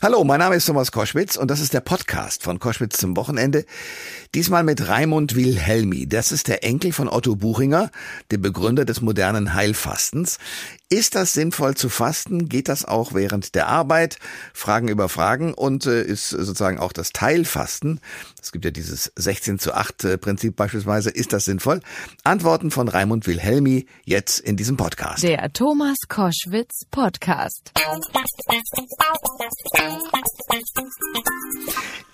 Hallo, mein Name ist Thomas Koschwitz und das ist der Podcast von Koschwitz zum Wochenende. Diesmal mit Raimund Wilhelmi. Das ist der Enkel von Otto Buchinger, dem Begründer des modernen Heilfastens. Ist das sinnvoll zu fasten? Geht das auch während der Arbeit? Fragen über Fragen und äh, ist sozusagen auch das Teilfasten. Es gibt ja dieses 16 zu 8 äh, Prinzip beispielsweise. Ist das sinnvoll? Antworten von Raimund Wilhelmi jetzt in diesem Podcast. Der Thomas Koschwitz Podcast.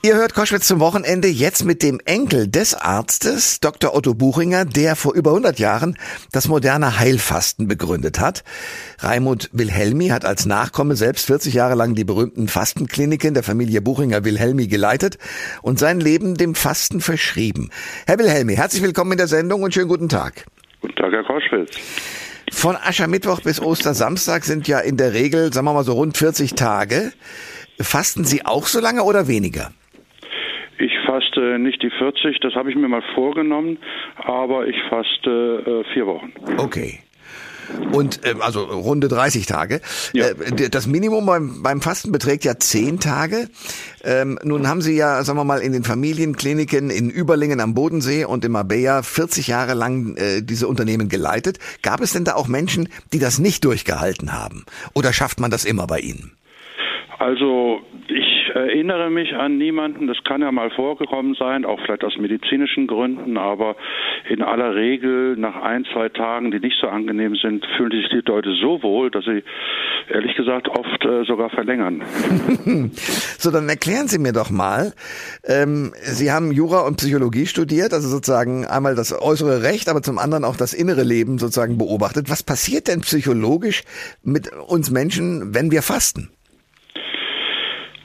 Ihr hört Koschwitz zum Wochenende jetzt mit dem Enkel des Arztes, Dr. Otto Buchinger, der vor über 100 Jahren das moderne Heilfasten begründet hat. Raimund Wilhelmi hat als Nachkomme selbst 40 Jahre lang die berühmten Fastenkliniken der Familie Buchinger Wilhelmi geleitet und sein Leben dem Fasten verschrieben. Herr Wilhelmi, herzlich willkommen in der Sendung und schönen guten Tag. Guten Tag, Herr Koschwitz. Von Aschermittwoch bis Ostersamstag sind ja in der Regel, sagen wir mal so rund 40 Tage. Fasten Sie auch so lange oder weniger? Ich faste nicht die 40, das habe ich mir mal vorgenommen, aber ich faste äh, vier Wochen. Okay. Und äh, also runde 30 Tage. Ja. Äh, das Minimum beim, beim Fasten beträgt ja 10 Tage. Ähm, nun haben Sie ja, sagen wir mal, in den Familienkliniken in Überlingen am Bodensee und in Marbella 40 Jahre lang äh, diese Unternehmen geleitet. Gab es denn da auch Menschen, die das nicht durchgehalten haben? Oder schafft man das immer bei Ihnen? Also ich erinnere mich an niemanden, das kann ja mal vorgekommen sein, auch vielleicht aus medizinischen Gründen, aber in aller Regel nach ein, zwei Tagen, die nicht so angenehm sind, fühlen sich die Leute so wohl, dass sie ehrlich gesagt oft äh, sogar verlängern. So, dann erklären Sie mir doch mal, ähm, Sie haben Jura und Psychologie studiert, also sozusagen einmal das äußere Recht, aber zum anderen auch das innere Leben sozusagen beobachtet. Was passiert denn psychologisch mit uns Menschen, wenn wir fasten?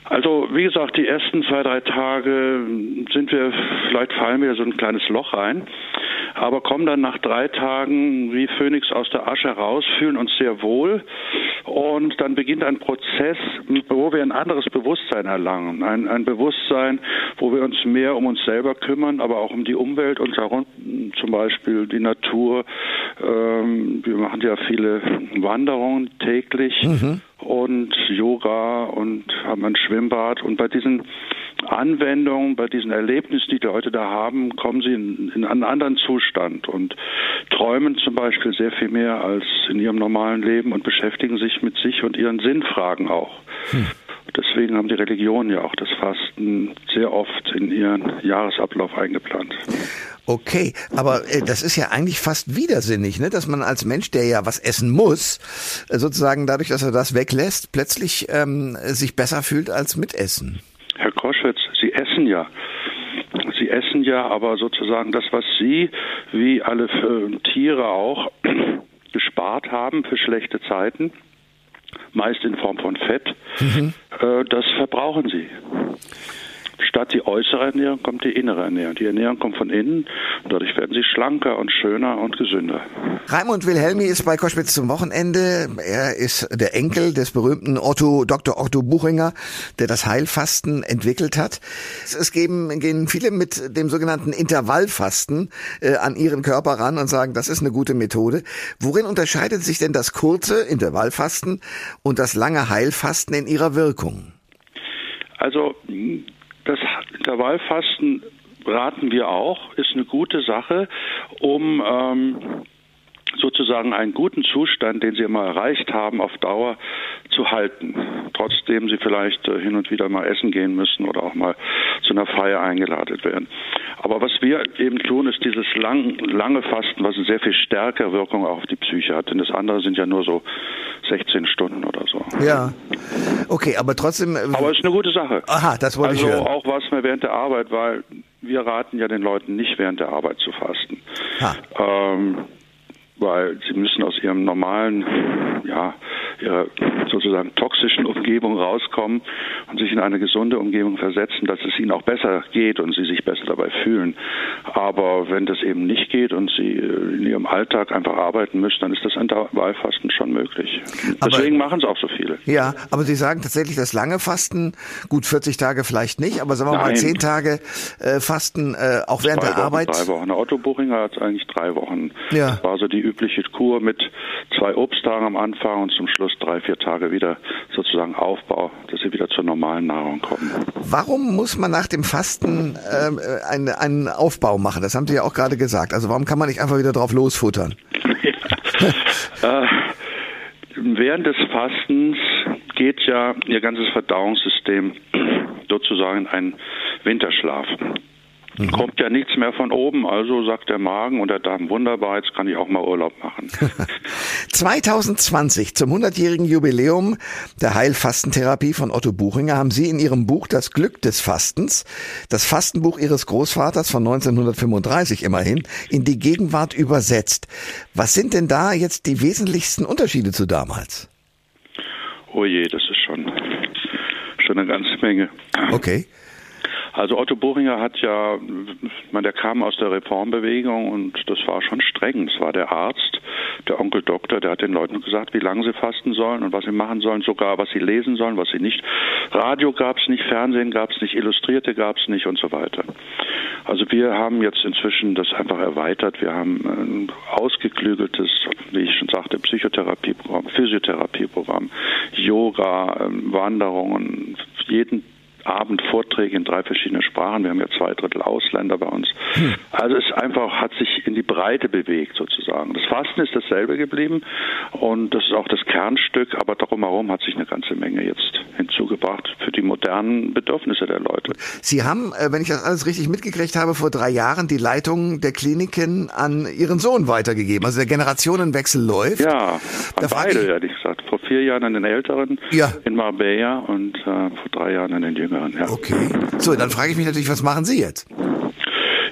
Also wie gesagt, die ersten zwei, drei Tage sind wir, vielleicht fallen wir so ein kleines Loch rein, aber kommen dann nach drei Tagen wie Phönix aus der Asche raus, fühlen uns sehr wohl und dann beginnt ein Prozess, wo wir ein anderes Bewusstsein erlangen. Ein, ein Bewusstsein, wo wir uns mehr um uns selber kümmern, aber auch um die Umwelt und darum zum Beispiel die Natur. Ähm, wir machen ja viele Wanderungen täglich. Und Yoga und haben ein Schwimmbad. Und bei diesen Anwendungen, bei diesen Erlebnissen, die die Leute da haben, kommen sie in, in einen anderen Zustand und träumen zum Beispiel sehr viel mehr als in ihrem normalen Leben und beschäftigen sich mit sich und ihren Sinnfragen auch. Deswegen haben die Religionen ja auch das Fasten sehr oft in ihren Jahresablauf eingeplant. Okay, aber äh, das ist ja eigentlich fast widersinnig, ne? dass man als Mensch, der ja was essen muss, äh, sozusagen dadurch, dass er das weglässt, plötzlich ähm, sich besser fühlt als mit Essen. Herr Koschwitz, Sie essen ja. Sie essen ja, aber sozusagen das, was Sie, wie alle äh, Tiere auch, gespart haben für schlechte Zeiten, meist in Form von Fett, äh, das verbrauchen Sie. Statt die äußere Ernährung kommt die innere Ernährung. Die Ernährung kommt von innen und dadurch werden sie schlanker und schöner und gesünder. Raimund Wilhelmi ist bei Koschwitz zum Wochenende. Er ist der Enkel des berühmten Otto, Dr. Otto Buchinger, der das Heilfasten entwickelt hat. Es geben, gehen viele mit dem sogenannten Intervallfasten äh, an ihren Körper ran und sagen, das ist eine gute Methode. Worin unterscheidet sich denn das kurze Intervallfasten und das lange Heilfasten in ihrer Wirkung? Also das Intervallfasten raten wir auch, ist eine gute Sache, um ähm, sozusagen einen guten Zustand, den Sie mal erreicht haben, auf Dauer zu halten. Trotzdem Sie vielleicht äh, hin und wieder mal essen gehen müssen oder auch mal zu einer Feier eingeladen werden. Aber was wir eben tun, ist dieses lang, lange Fasten, was eine sehr viel stärkere Wirkung auch auf die Psyche hat. Denn das andere sind ja nur so 16 Stunden oder so. Ja. Okay, aber trotzdem. äh, Aber es ist eine gute Sache. Aha, das wollte also ich hören. auch was mir während der Arbeit, weil wir raten ja den Leuten nicht während der Arbeit zu fasten. Ha. Ähm, weil sie müssen aus ihrem normalen, ja, ihrer sozusagen toxischen Umgebung rauskommen und sich in eine gesunde Umgebung versetzen, dass es ihnen auch besser geht und sie sich besser dabei fühlen. Aber wenn das eben nicht geht und sie äh, in ihrem Alltag einfach arbeiten müssen, dann ist das Intervallfasten schon möglich. Aber- Deswegen machen es auch so viele. Ja, aber Sie sagen tatsächlich das lange Fasten, gut 40 Tage vielleicht nicht, aber sagen wir mal Nein. 10 Tage äh, Fasten äh, auch während drei der Wochen, Arbeit. Drei Wochen. Otto Buchinger hat eigentlich drei Wochen. Ja. Das war so die übliche Kur mit zwei Obsttagen am Anfang und zum Schluss plus drei, vier Tage wieder sozusagen Aufbau, dass sie wieder zur normalen Nahrung kommen. Warum muss man nach dem Fasten ähm, einen, einen Aufbau machen? Das haben Sie ja auch gerade gesagt. Also warum kann man nicht einfach wieder drauf losfuttern? äh, während des Fastens geht ja Ihr ganzes Verdauungssystem sozusagen in einen Winterschlaf. Mhm. Kommt ja nichts mehr von oben, also sagt der Magen und der Darm wunderbar, jetzt kann ich auch mal Urlaub machen. 2020 zum 100-jährigen Jubiläum der Heilfastentherapie von Otto Buchinger haben Sie in Ihrem Buch Das Glück des Fastens, das Fastenbuch Ihres Großvaters von 1935 immerhin, in die Gegenwart übersetzt. Was sind denn da jetzt die wesentlichsten Unterschiede zu damals? Oh je, das ist schon, schon eine ganze Menge. Okay. Also Otto Buchinger hat ja, man, der kam aus der Reformbewegung und das war schon streng. Es war der Arzt, der Onkel Doktor, der hat den Leuten gesagt, wie lange sie fasten sollen und was sie machen sollen, sogar was sie lesen sollen, was sie nicht. Radio gab es nicht, Fernsehen gab es nicht, Illustrierte gab es nicht und so weiter. Also wir haben jetzt inzwischen das einfach erweitert. Wir haben ein ausgeklügeltes, wie ich schon sagte, Psychotherapieprogramm, Physiotherapieprogramm, Yoga, ähm, Wanderungen, jeden Abend Vorträge in drei verschiedenen Sprachen. Wir haben ja zwei Drittel Ausländer bei uns. Hm. Also es einfach hat sich in die Breite bewegt sozusagen. Das Fasten ist dasselbe geblieben und das ist auch das Kernstück, aber darum herum hat sich eine ganze Menge jetzt hinzugebracht für die modernen Bedürfnisse der Leute. Sie haben, äh, wenn ich das alles richtig mitgekriegt habe, vor drei Jahren die Leitung der Kliniken an Ihren Sohn weitergegeben. Also der Generationenwechsel läuft. Ja, an beide, ehrlich gesagt. Vor vier Jahren an den Älteren ja. in Marbella und äh, vor drei Jahren an den Jüngeren. Ja. Okay. So, dann frage ich mich natürlich, was machen Sie jetzt?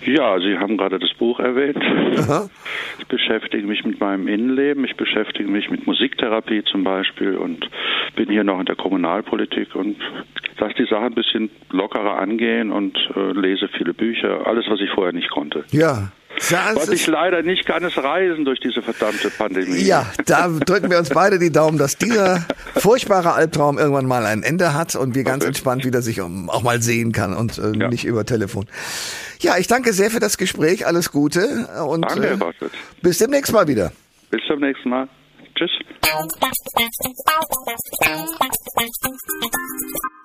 Ja, Sie haben gerade das Buch erwähnt. Aha. Ich beschäftige mich mit meinem Innenleben, ich beschäftige mich mit Musiktherapie zum Beispiel und bin hier noch in der Kommunalpolitik und lasse die Sache ein bisschen lockerer angehen und äh, lese viele Bücher, alles, was ich vorher nicht konnte. Ja, das Was ich leider nicht kann, ist reisen durch diese verdammte Pandemie. Ja, da drücken wir uns beide die Daumen, dass dieser furchtbare Albtraum irgendwann mal ein Ende hat und wir ganz entspannt wieder sich auch mal sehen kann und äh, ja. nicht über Telefon. Ja, ich danke sehr für das Gespräch. Alles Gute und danke, äh, bis demnächst mal wieder. Bis zum nächsten Mal. Tschüss.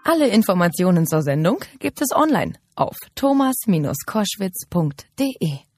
Alle Informationen zur Sendung gibt es online auf thomas-koschwitz.de.